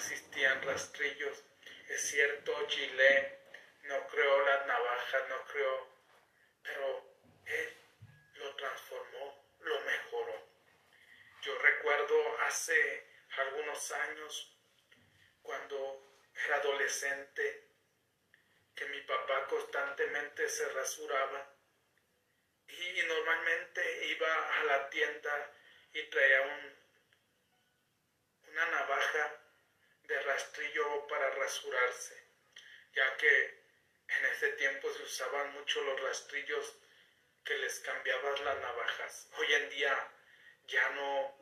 existían rastrillos. Es cierto, Gillette no creó las navajas, no creó, pero él lo transformó, lo mejoró. Yo recuerdo hace algunos años, cuando era adolescente, que mi papá constantemente se rasuraba y normalmente iba a la tienda y traía un, una navaja de rastrillo para ya que en ese tiempo se usaban mucho los rastrillos que les cambiabas las navajas. Hoy en día ya no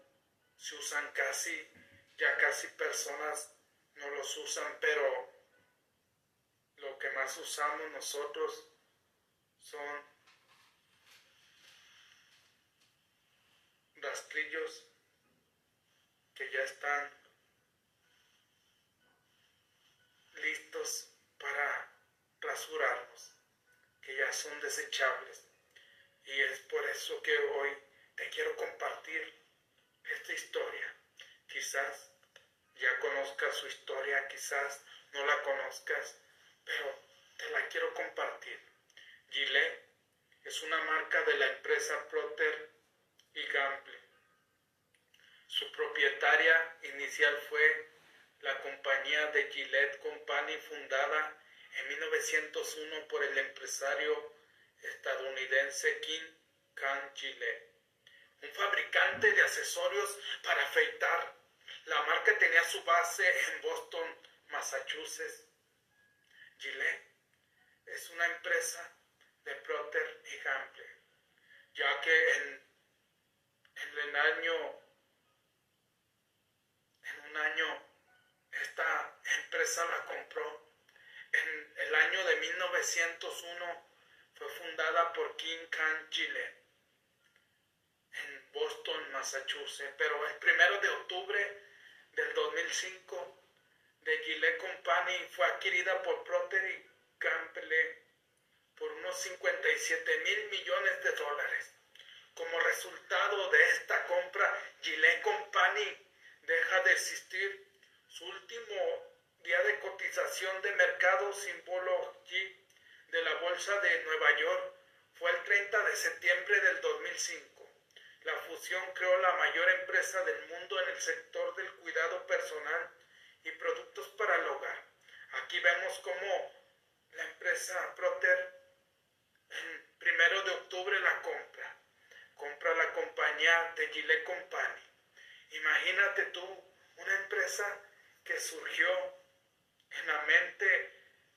se usan casi, ya casi personas no los usan, pero lo que más usamos nosotros son rastrillos que ya están listos para rasurarnos, que ya son desechables. Y es por eso que hoy te quiero compartir esta historia. Quizás ya conozcas su historia, quizás no la conozcas, pero te la quiero compartir. Gillette es una marca de la empresa Procter y Gamble. Su propietaria inicial fue la compañía de Gillette Company fundada en 1901 por el empresario estadounidense King Can Gillette, un fabricante de accesorios para afeitar. La marca tenía su base en Boston, Massachusetts. Gillette es una empresa de Procter y Gamble, ya que en, en el año, en un año, esta empresa la compró. En el año de 1901 fue fundada por King Can Gillette en Boston, Massachusetts, pero el primero de octubre del 2005 de Gillette Company fue adquirida por Procter y Gamble por unos 57 mil millones de dólares. Como resultado de esta compra, Gillette Company deja de existir. Último día de cotización de mercado símbolo G de la Bolsa de Nueva York fue el 30 de septiembre del 2005. La fusión creó la mayor empresa del mundo en el sector del cuidado personal y productos para el hogar. Aquí vemos cómo la empresa Proter el primero de octubre la compra. Compra la compañía de Gillette Company. Imagínate tú una empresa que surgió en la mente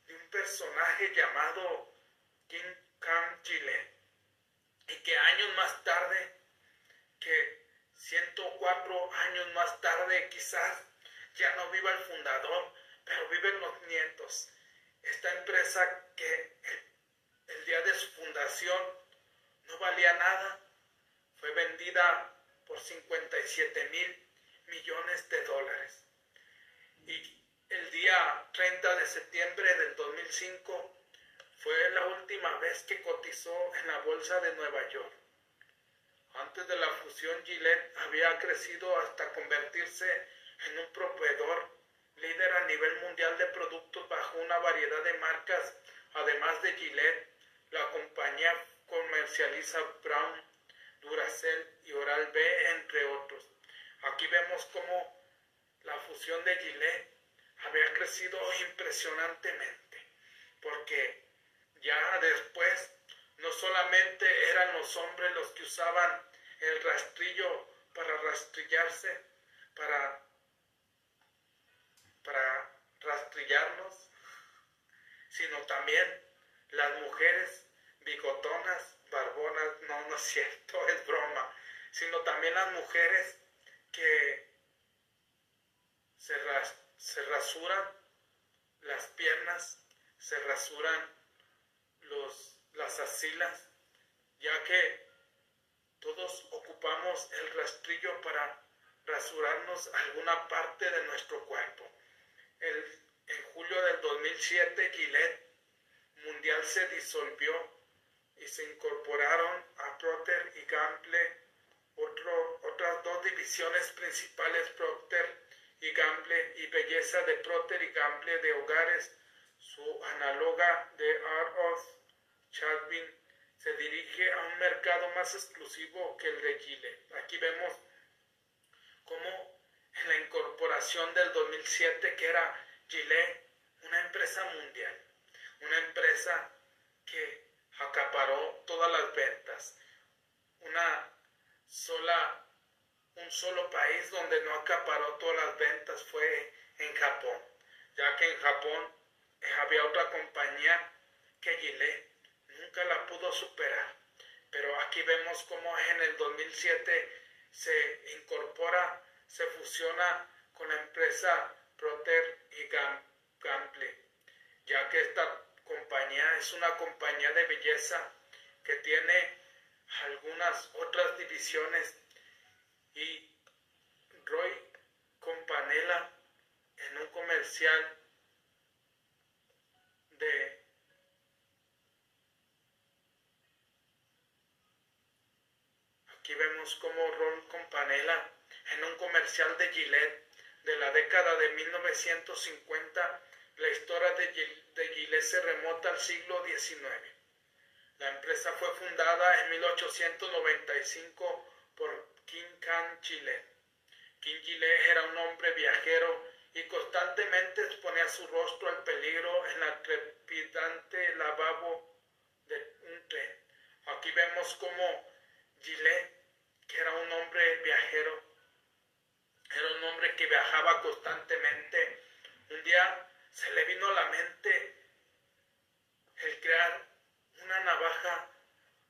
de un personaje llamado King Cam Gillette y que años más tarde, que 104 años más tarde quizás ya no viva el fundador, pero viven los nietos. Esta empresa que el, día de su fundación no valía nada, fue vendida por 57 mil millones de dólares. Y el día 30 de septiembre del 2005 fue la última vez que cotizó en la bolsa de Nueva York. Antes de la fusión, Gillette había crecido hasta convertirse en un proveedor líder a nivel mundial de productos bajo una variedad de marcas. Además de Gillette, la compañía comercializa Brown, Duracell y Oral-B, entre otros. Aquí vemos cómo la fusión de Gillette había crecido impresionantemente, porque ya después no solamente eran los hombres los que usaban el rastrillo para rastrillarse, para para rastrillarnos, sino también las mujeres bigotonas, barbonas, no, no es cierto, es broma, sino también las mujeres que se, se rasuran las piernas, se rasuran los, las asilas, ya que todos ocupamos el rastrillo para rasurarnos alguna parte de nuestro cuerpo. En julio del 2007 Gillette Mundial se disolvió y se incorporaron a Procter y Gamble divisiones principales Procter y Gamble y belleza de Procter y Gamble de hogares, su análoga de Arthur Chadwin se dirige a un mercado más exclusivo que el de Chile. Aquí vemos cómo en la incorporación del 2007 que era Gillette, una empresa mundial, una empresa que acaparó todas las ventas, una sola, un solo país donde no acaparó todas las ventas fue en Japón, ya que en Japón había otra compañía que Gillette nunca la pudo superar. Pero aquí vemos cómo en el 2007 se incorpora, se fusiona con la empresa Proter y Gamble, ya que esta compañía es una compañía de belleza que tiene algunas otras divisiones y Roy Companela en un comercial de Aquí vemos como Ron Companela en un comercial de Gillette de la década de 1950, la historia de, Gillette se remota al siglo XIX. La empresa fue fundada en 1895 por Gillette. King Gillette era un hombre viajero y constantemente exponía su rostro al peligro en la trepidante lavabo de un tren. Aquí vemos cómo Gillette, que era un hombre viajero, era un hombre que viajaba constantemente. Un día se le vino a la mente el crear una navaja,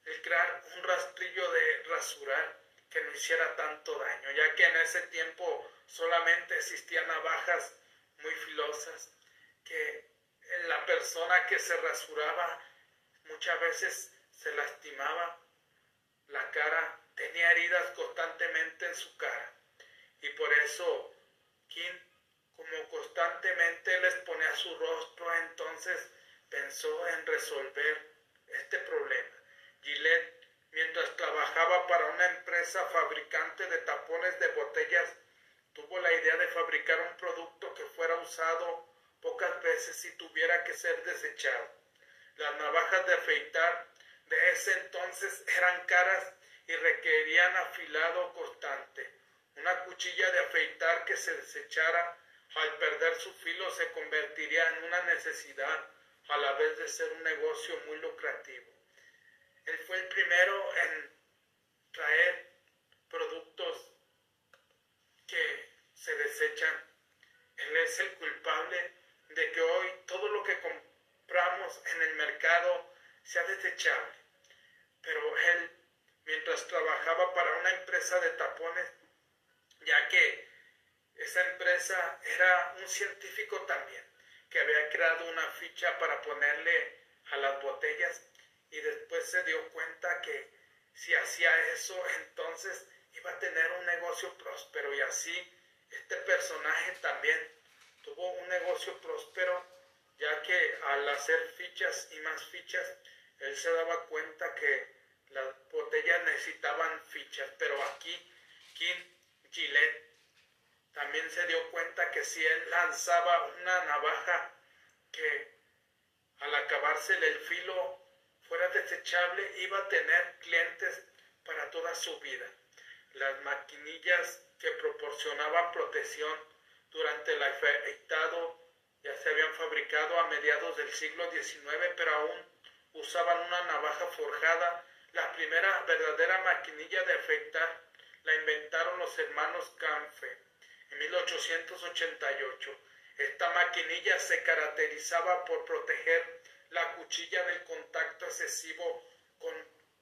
el crear un rastrillo de rasurar que no hiciera tanto daño, ya que en ese tiempo solamente existían navajas muy filosas, que la persona que se rasuraba muchas veces se lastimaba la cara, tenía heridas constantemente en su cara. Y por eso, Kim, como constantemente les ponía su rostro, entonces pensó en resolver este problema. Gillette, mientras trabajaba para una empresa fabricante de tapones de botellas, tuvo la idea de fabricar un producto que fuera usado pocas veces y tuviera que ser desechado. Las navajas de afeitar de ese entonces eran caras y requerían afilado constante. Una cuchilla de afeitar que se desechara al perder su filo se convertiría en una necesidad a la vez de ser un negocio muy lucrativo. Él fue el primero en traer productos que se desechan. Él es el culpable de que hoy todo lo que compramos en el mercado sea desechable. Pero él, mientras trabajaba para una empresa de tapones, ya que esa empresa era un científico también, que había creado una ficha para ponerle a las botellas y después se dio cuenta que si hacía eso, entonces iba a tener un negocio próspero. Y así este personaje también tuvo un negocio próspero, ya que al hacer fichas y más fichas, él se daba cuenta que las botellas necesitaban fichas, pero aquí King Gillette también se dio cuenta que si él lanzaba una navaja que al acabársele el filo fuera desechable, iba a tener clientes para toda su vida. Las maquinillas que proporcionaban protección durante el afeitado ya se habían fabricado a mediados del siglo XIX, pero aún usaban una navaja forjada. La primera verdadera maquinilla de afeitar la inventaron los hermanos Canfe en 1888. Esta maquinilla se caracterizaba por proteger la cuchilla del contacto excesivo con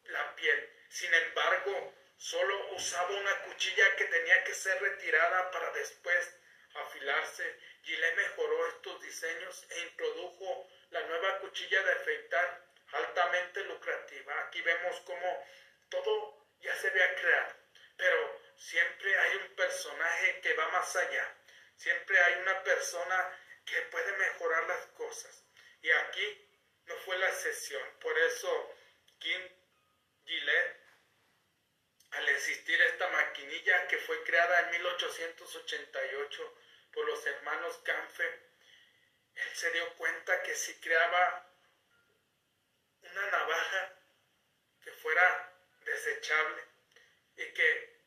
la piel. Sin embargo, solo usaba una cuchilla que tenía que ser retirada para después afilarse. Gillette mejoró estos diseños e introdujo la nueva cuchilla de afeitar altamente lucrativa. Aquí vemos cómo todo ya se había creado, pero siempre hay un personaje que va más allá. Siempre hay una persona que puede mejorar las cosas. Y aquí no fue la excepción. Por eso Kim Gillette, al existir esta maquinilla que fue creada en 1888 por los hermanos Canfe, él se dio cuenta que si creaba una navaja que fuera desechable y que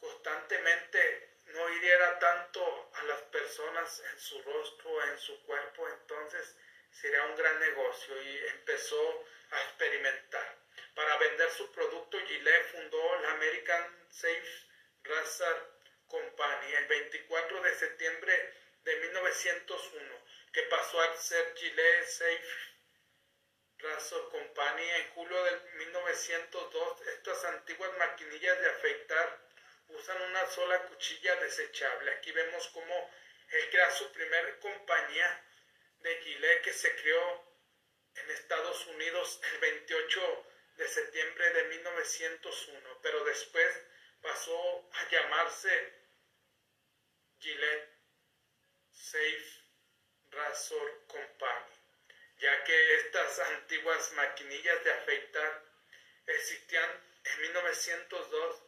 constantemente no hiriera tanto a las personas en su rostro, en su cuerpo, entonces sería un gran negocio y empezó a experimentar. Para vender su producto, Gillette fundó la American Safe Razor Company el 24 de septiembre de 1901, que pasó a ser Gillette Safe Razor Company en julio de 1902. Estas antiguas maquinillas de afeitar usan una sola cuchilla desechable. Aquí vemos cómo él crea su primer compañía de Gillette que se creó en Estados Unidos el 28 de septiembre de 1901, pero después pasó a llamarse Gillette Safe Razor Company, ya que estas antiguas maquinillas de afeitar existían en 1902,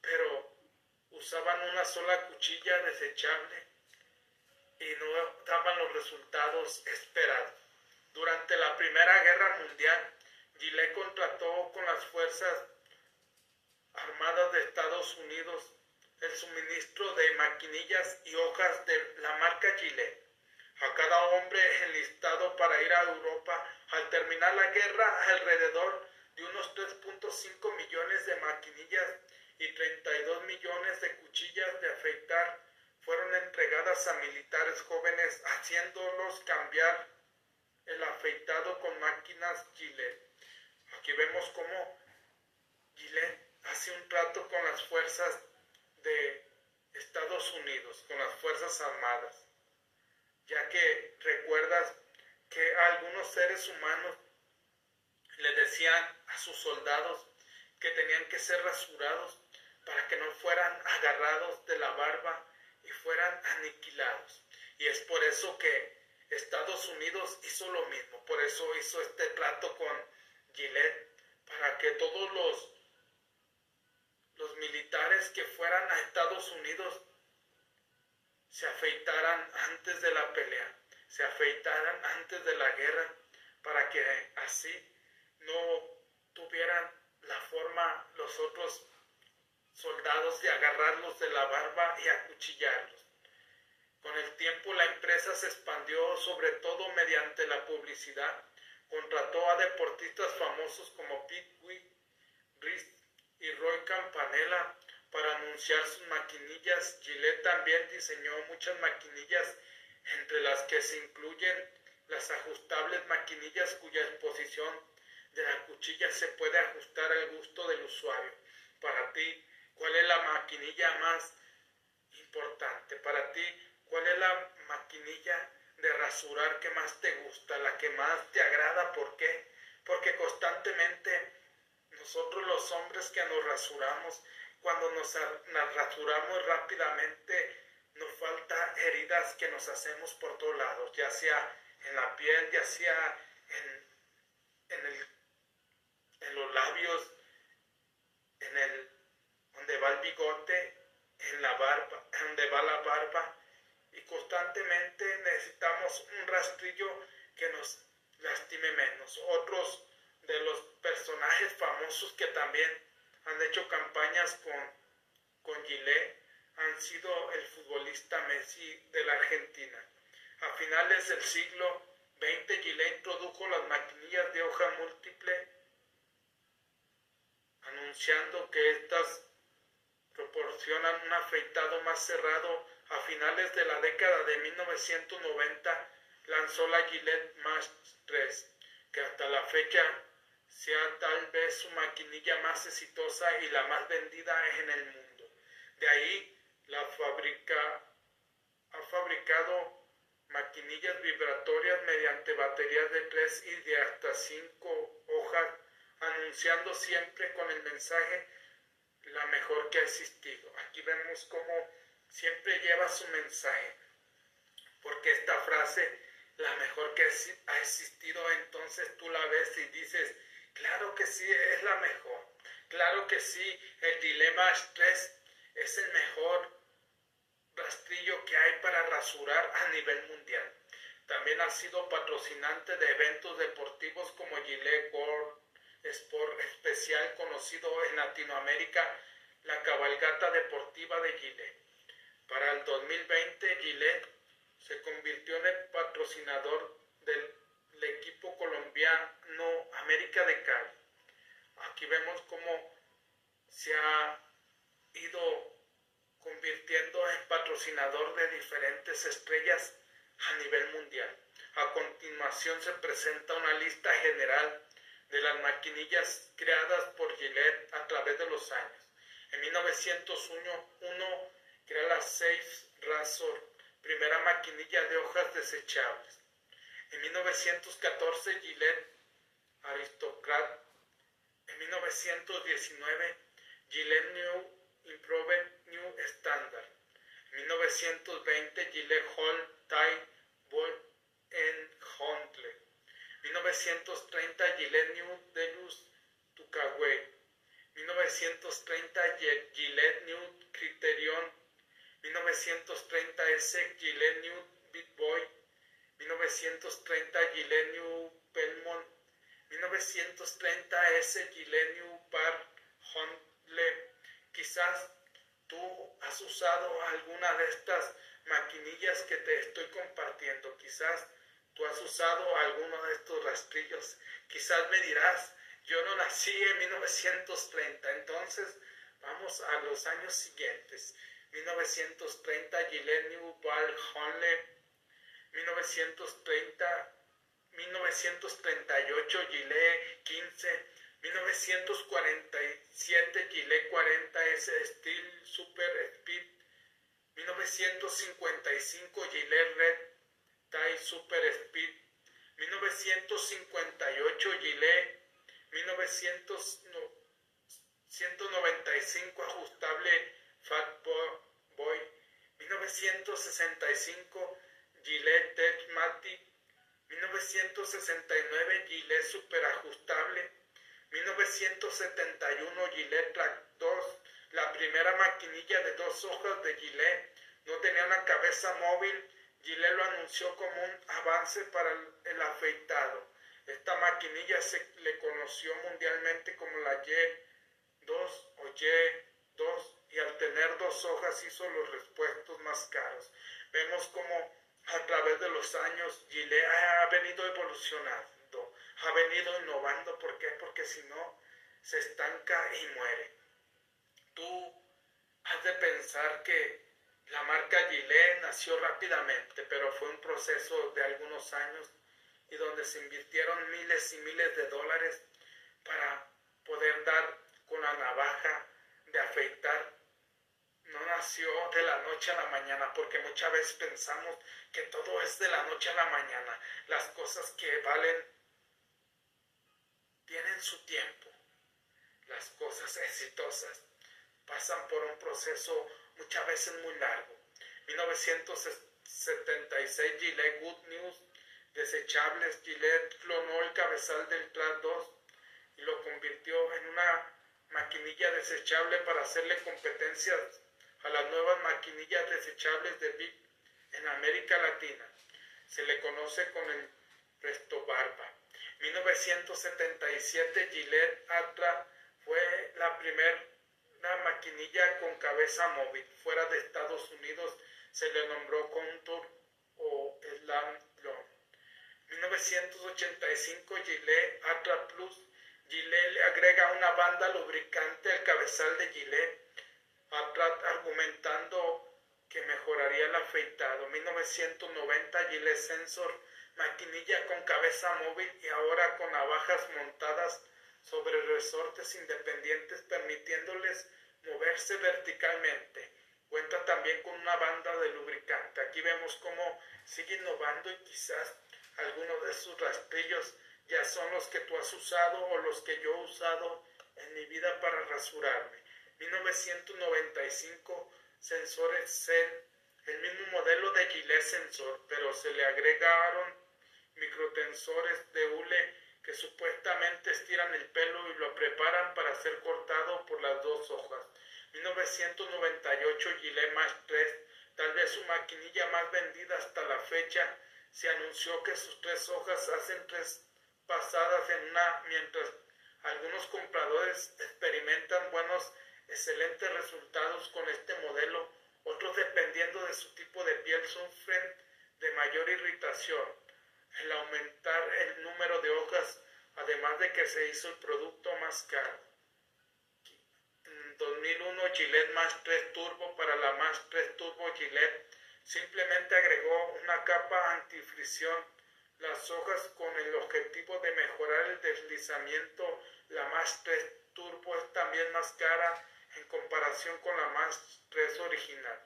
pero usaban una sola cuchilla desechable y no daban los resultados esperados. Durante la Primera Guerra Mundial, Gillette contrató con las Fuerzas Armadas de Estados Unidos el suministro de maquinillas y hojas de la marca Gillette a cada hombre enlistado para ir a Europa. Al terminar la guerra, alrededor de unos 3.5 millones de maquinillas y 32 millones de cuchillas de afeitar fueron entregadas a militares jóvenes, haciéndolos cambiar el afeitado con máquinas Gillette. Aquí vemos cómo Gillette hace un trato con las fuerzas de Estados Unidos, con las Fuerzas Armadas, ya que recuerdas que algunos seres humanos le decían a sus soldados que tenían que ser rasurados para que no fueran agarrados de la barba y fueran aniquilados. Y es por eso que Estados Unidos hizo lo mismo, por eso hizo este trato con Gillette, para que todos los, los militares que fueran a Estados Unidos se afeitaran antes de la pelea, se afeitaran antes de la guerra, para que así no tuvieran la forma los otros soldados de agarrarlos de la barba y acuchillarlos. Con el tiempo la empresa se expandió sobre todo mediante la publicidad. Contrató a deportistas famosos como Pete Rist y Roy Campanella para anunciar sus maquinillas. Gillette también diseñó muchas maquinillas, entre las que se incluyen las ajustables maquinillas cuya exposición de la cuchilla se puede ajustar al gusto del usuario. Para ti, ¿Cuál es la maquinilla más importante para ti? ¿Cuál es la maquinilla de rasurar que más te gusta, la que más te agrada? ¿Por qué? Porque constantemente nosotros los hombres que nos rasuramos, cuando nos, rasuramos rápidamente, nos falta heridas que nos hacemos por todos lados, ya sea en la piel, ya sea en, en, los labios, en el donde va el bigote, en la barba, donde va la barba, y constantemente necesitamos un rastrillo que nos lastime menos. Otros de los personajes famosos que también han hecho campañas con, con Gillette han sido el futbolista Messi de la Argentina. A finales del siglo XX, Gillette introdujo las maquinillas de hoja múltiple, anunciando que estas proporcionan un afeitado más cerrado. A finales de la década de 1990 lanzó la Gillette Max 3, que hasta la fecha sea tal vez su maquinilla más exitosa y la más vendida en el mundo. De ahí la fábrica ha fabricado maquinillas vibratorias mediante baterías de 3 y de hasta 5 hojas, anunciando siempre con el mensaje la mejor que ha existido. Aquí vemos cómo siempre lleva su mensaje, porque esta frase, la mejor que ha existido, entonces tú la ves y dices, claro que sí, es la mejor. Claro que sí, el Dilema 3 es el mejor rastrillo que hay para rasurar a nivel mundial. También ha sido patrocinante de eventos deportivos como Gillette World Sport Especial, conocido en Latinoamérica, la cabalgata deportiva de Gillette. Para el 2020, Gillette se convirtió en el patrocinador del, equipo colombiano América de Cali. Aquí vemos cómo se ha ido convirtiendo en patrocinador de diferentes estrellas a nivel mundial. A continuación se presenta una lista general de las maquinillas creadas por Gillette a través de los años. En 1901 crea la Safe Razor, primera maquinilla de hojas desechables. En 1914 Gillette Aristocrat. En 1919 Gillette New Improved New Standard. En 1920 Gillette Hall Tie Ball en Huntley. 1930 Gillette New Deluxe Tucaway. 1930 Gillette New Criterion. 1930 S Gillette New Beat Boy. 1930 Gillette New Belmont. 1930 S Gillette New Bar Huntley. Quizás tú has usado alguna de estas maquinillas que te estoy compartiendo. Quizás tú has usado alguno de estos rastrillos. Quizás me dirás, yo no nací en 1930. Entonces, vamos a los años siguientes. 1930 Gillette New Ball Honle. 1930 1938 Gillette 15 1947 Gillette 40S Steel Super Speed 1955 Gillette Red Tie Super Speed 1958 Gillette 1995 ajustable Fat Boy 1965 Gillette Tech 1969 Gillette Super Ajustable 1971 Gillette Track 2, la primera maquinilla de dos hojas de Gillette, no tenía una cabeza móvil. Gillette lo anunció como un avance para el, afeitado. Esta maquinilla se le conoció mundialmente como la Y2 o Y2 y al tener dos hojas hizo los repuestos más caros. Vemos como a través de los años Gillette ha venido evolucionando ha venido innovando. ¿Por qué? Porque si no, se estanca y muere. Tú has de pensar que la marca Gillette nació rápidamente, pero fue un proceso de algunos años y donde se invirtieron miles y miles de dólares para poder dar con la navaja de afeitar. No nació de la noche a la mañana, porque muchas veces pensamos que todo es de la noche a la mañana. Las cosas que valen tienen su tiempo. Las cosas exitosas pasan por un proceso muchas veces muy largo. 1976 Gillette Good News desechables, Gillette clonó el cabezal del Class 2 y lo convirtió en una maquinilla desechable para hacerle competencia a las nuevas maquinillas desechables de Big en América Latina. Se le conoce con el Presto Barba. 1977 Gillette Atra fue la primera maquinilla con cabeza móvil. Fuera de Estados Unidos se le nombró Contour o Slam 1985 Gillette Atra Plus. Gillette le agrega una banda lubricante al cabezal de Gillette. Atra argumentando que mejoraría el afeitado. 1990 Gillette Sensor maquinilla con cabeza móvil y ahora con navajas montadas sobre resortes independientes permitiéndoles moverse verticalmente. Cuenta también con una banda de lubricante. Aquí vemos cómo sigue innovando y quizás algunos de sus rastrillos ya son los que tú has usado o los que yo he usado en mi vida para rasurarme. 1995 sensores CEL, el mismo modelo de Gillette sensor, pero se le agregaron microtensores de hule que supuestamente estiran el pelo y lo preparan para ser cortado por las dos hojas. 1998 Gillette Match 3, tal vez su maquinilla más vendida hasta la fecha, se anunció que sus tres hojas hacen tres pasadas en una, mientras algunos compradores experimentan buenos, excelentes resultados con este modelo, otros dependiendo de su tipo de piel sufren de mayor irritación. El aumentar el número de hojas, además de que se hizo el producto más caro. En 2001 Gillette más 3 Turbo para la más 3 Turbo Gillette simplemente agregó una capa antifricción las hojas con el objetivo de mejorar el deslizamiento. La más 3 Turbo es también más cara en comparación con la más 3 original.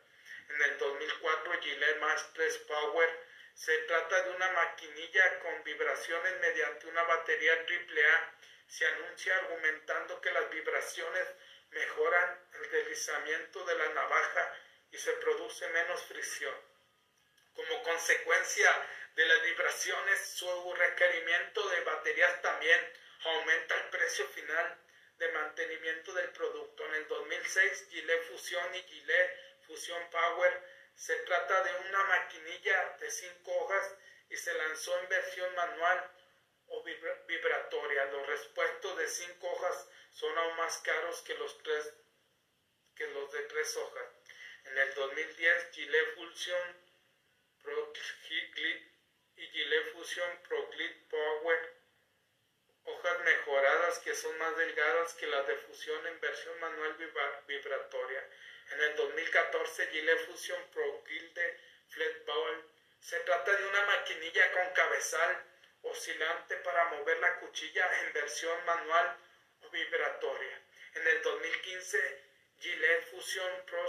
En el 2004 Gillette más 3 Power se trata de una maquinilla con vibraciones mediante una batería AAA. Se anuncia argumentando que las vibraciones mejoran el deslizamiento de la navaja y se produce menos fricción. Como consecuencia de las vibraciones, su requerimiento de baterías también aumenta el precio final de mantenimiento del producto. En el 2006, Gillette Fusion y Gillette Fusion Power se trata de una maquinilla de cinco hojas y se lanzó en versión manual o vibratoria. Los respuestos de cinco hojas son aún más caros que los, tres, que los de tres hojas. En el 2010, Gillette Fusion Pro y Gillette Fusion Pro Power, hojas mejoradas que son más delgadas que las de fusión en versión manual vibratoria. En el 2014, Gillette Fusion Pro Gilde Flat Bowl se trata de una maquinilla con cabezal oscilante para mover la cuchilla en versión manual o vibratoria. En el 2015, Gillette Fusion Pro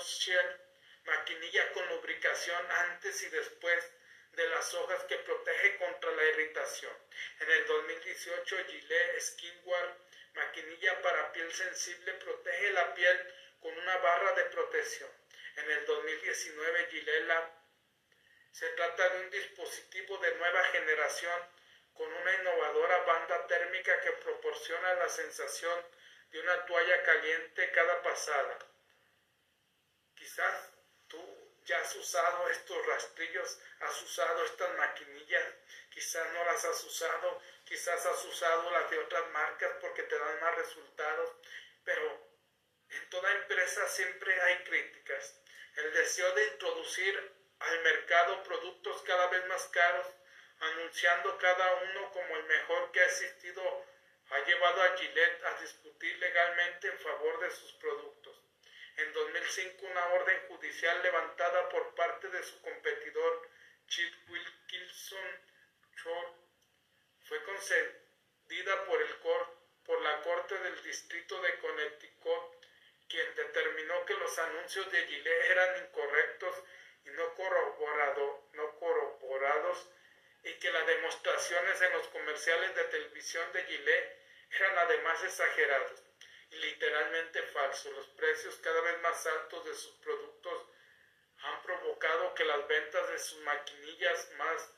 maquinilla con lubricación antes y después de las hojas que protege contra la irritación. En el 2018, Gillette Skinware, maquinilla para piel sensible, protege la piel con una barra de protección. En el 2019, Gillette Lab se trata de un dispositivo de nueva generación con una innovadora banda térmica que proporciona la sensación de una toalla caliente cada pasada. Quizás tú ya has usado estos rastrillos, has usado estas maquinillas, quizás no las has usado, quizás has usado las de otras marcas porque te dan más resultados, pero en toda empresa siempre hay críticas. El deseo de introducir al mercado productos cada vez más caros, anunciando cada uno como el mejor que ha existido, ha llevado a Gillette a discutir legalmente en favor de sus productos. En 2005 una orden judicial levantada por parte de su competidor Chip Wilkinson Short fue concedida por, el la Corte del Distrito de Connecticut quien determinó que los anuncios de Gillette eran incorrectos y no, no corroborados y que las demostraciones en los comerciales de televisión de Gillette eran además exagerados y literalmente falsos. Los precios cada vez más altos de sus productos han provocado que las ventas de sus maquinillas más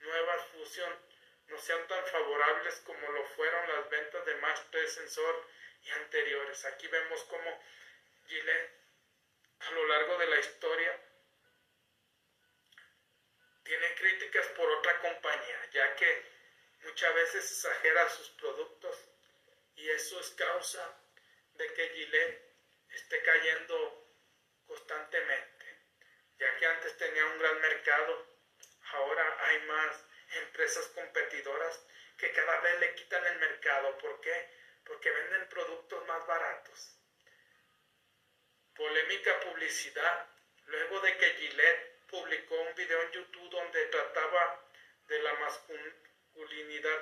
nuevas Fusion no sean tan favorables como lo fueron las ventas de más 3 Sensor y anteriores. Aquí vemos cómo Gillette a lo largo de la historia tiene críticas por otra compañía, ya que muchas veces exagera sus productos y eso es causa de que Gillette esté cayendo constantemente, ya que antes tenía un gran mercado, ahora hay más empresas competidoras que cada vez le quitan el mercado. ¿Por qué? porque venden productos más baratos. Polémica publicidad. Luego de que Gillette publicó un video en YouTube donde trataba de la masculinidad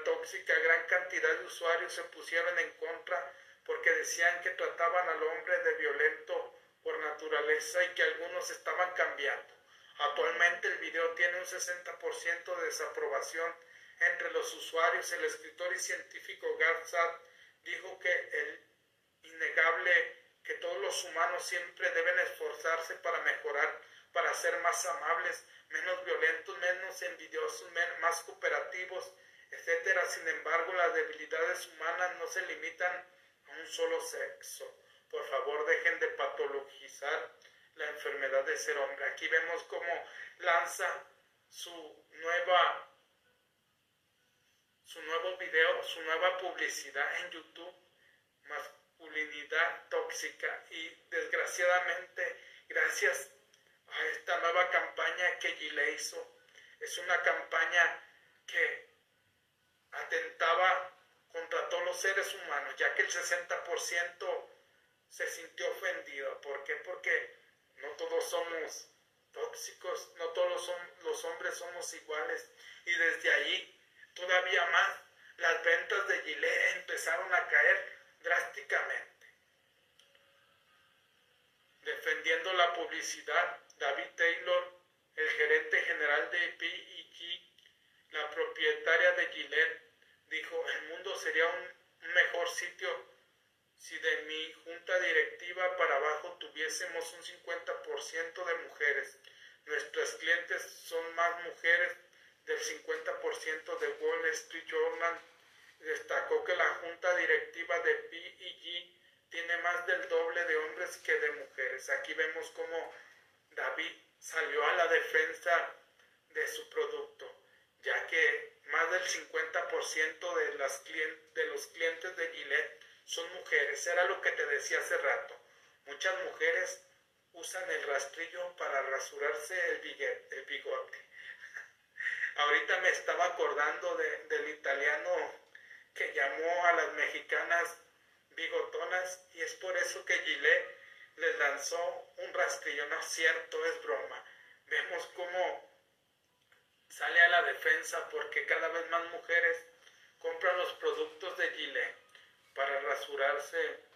tóxica, gran cantidad de usuarios se pusieron en contra porque decían que trataban al hombre de violento por naturaleza y que algunos estaban cambiando. Actualmente el video tiene un 60% de desaprobación entre los usuarios. El escritor y científico Garzad dijo que el innegable que todos los humanos siempre deben esforzarse para mejorar, para ser más amables, menos violentos, menos envidiosos, más cooperativos etc. Sin embargo, las debilidades humanas no se limitan a un solo sexo. Por favor, dejen de patologizar la enfermedad de ser hombre. Aquí vemos cómo lanza su nueva su nuevo video, su nueva publicidad en YouTube, masculinidad tóxica y desgraciadamente gracias esta nueva campaña que Gile hizo, es una campaña que atentaba contra todos los seres humanos, ya que el 60% se sintió ofendido. ¿Por qué? Porque no todos somos tóxicos, no todos los, hombres somos iguales. Y desde ahí, todavía más, las ventas de Gillette empezaron a caer drásticamente. Defendiendo la publicidad, David Taylor, el gerente general de P&G, la propietaria de Gillette, dijo, el mundo sería un mejor sitio si de mi junta directiva para abajo tuviésemos un 50% de mujeres. Nuestras clientes son más mujeres del 50% de Wall Street Journal. Destacó que la junta directiva de P&G tiene más del doble de hombres que de mujeres. Aquí vemos cómo David salió a la defensa de su producto, ya que más del 50% de, las de los clientes de Gillette son mujeres. Era lo que te decía hace rato. Muchas mujeres usan el rastrillo para rasurarse el, bigote. Ahorita me estaba acordando del italiano que llamó a las mexicanas bigotonas y es por eso que Gillette les lanzó un rastrillo. No es cierto, es broma. Vemos cómo sale a la defensa porque cada vez más mujeres compran los productos de Gillette para rasurarse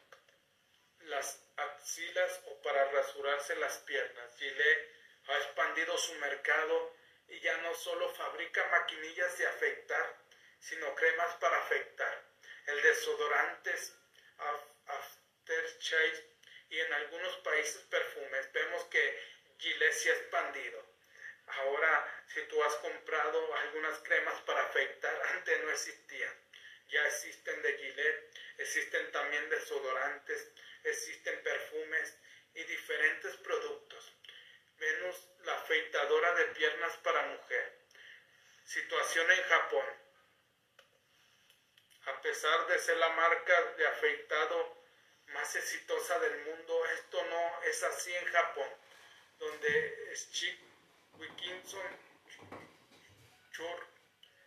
las axilas o para rasurarse las piernas. Gillette ha expandido su mercado y ya no solo fabrica maquinillas de afeitar, sino cremas para afeitar. El desodorantes aftershave y en algunos países perfumes. Vemos que Gillette se ha expandido. Ahora, si tú has comprado algunas cremas para afeitar, antes no existían ya existen de Gillette, existen también desodorantes, existen perfumes y diferentes productos, menos la afeitadora de piernas para mujer. Situación en Japón. A pesar de ser la marca de afeitado más exitosa del mundo, esto no es así en Japón, donde Chick Wikinson Chur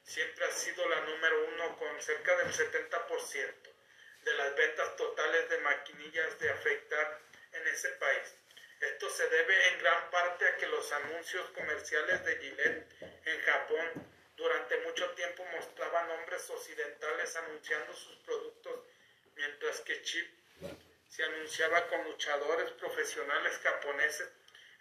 siempre ha sido la número uno con cerca del 70% de las ventas totales de maquinillas de afeitar en ese país. Esto se debe en gran parte a que los anuncios comerciales de Gillette en Japón durante mucho tiempo mostraban hombres occidentales anunciando sus productos, mientras que Chip se anunciaba con luchadores profesionales japoneses.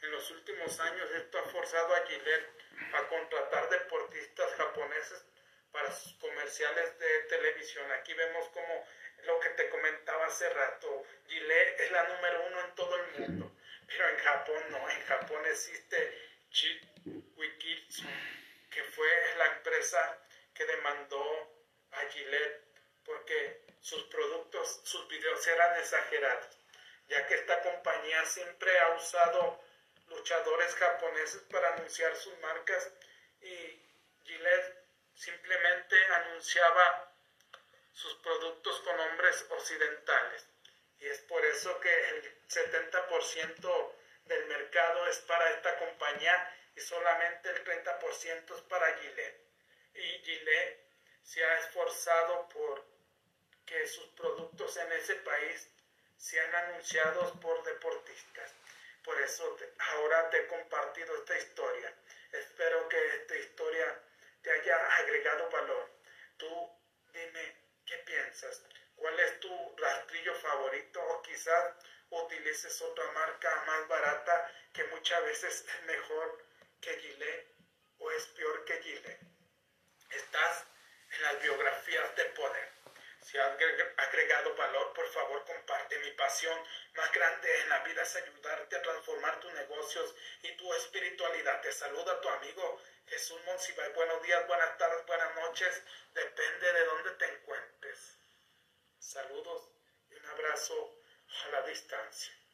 En los últimos años esto ha forzado a Gillette a contratar deportistas japoneses para sus comerciales de televisión. Aquí vemos como lo que te comentaba hace rato, Gillette es la número uno en todo el mundo, pero en Japón no, en Japón existe Chip Wikitsu, que fue la empresa que demandó a Gillette porque sus productos, sus videos eran exagerados, ya que esta compañía siempre ha usado luchadores japoneses para anunciar sus marcas y Gillette simplemente anunciaba sus productos con nombres occidentales. Y es por eso que el 70% del mercado es para esta compañía y solamente el 30% es para Gillette. Y Gillette se ha esforzado por que sus productos en ese país sean anunciados por deportistas. Por eso ahora te he compartido esta historia. Espero que esta historia te haya agregado valor. Tú dime qué piensas. ¿Cuál es tu rastrillo favorito? O quizás utilices otra marca más barata que muchas veces es mejor que Gillette o es peor que Gillette. Estás en las biografías de poder. Si has agregado valor, por favor comparte. Mi pasión más grande en la vida es ayudarte a transformar tus negocios y tu espiritualidad. Te saluda tu amigo Jesús Monsiváis. Buenos días, buenas tardes, buenas noches. noches, depende de dónde te encuentres. Saludos y un abrazo a la distancia.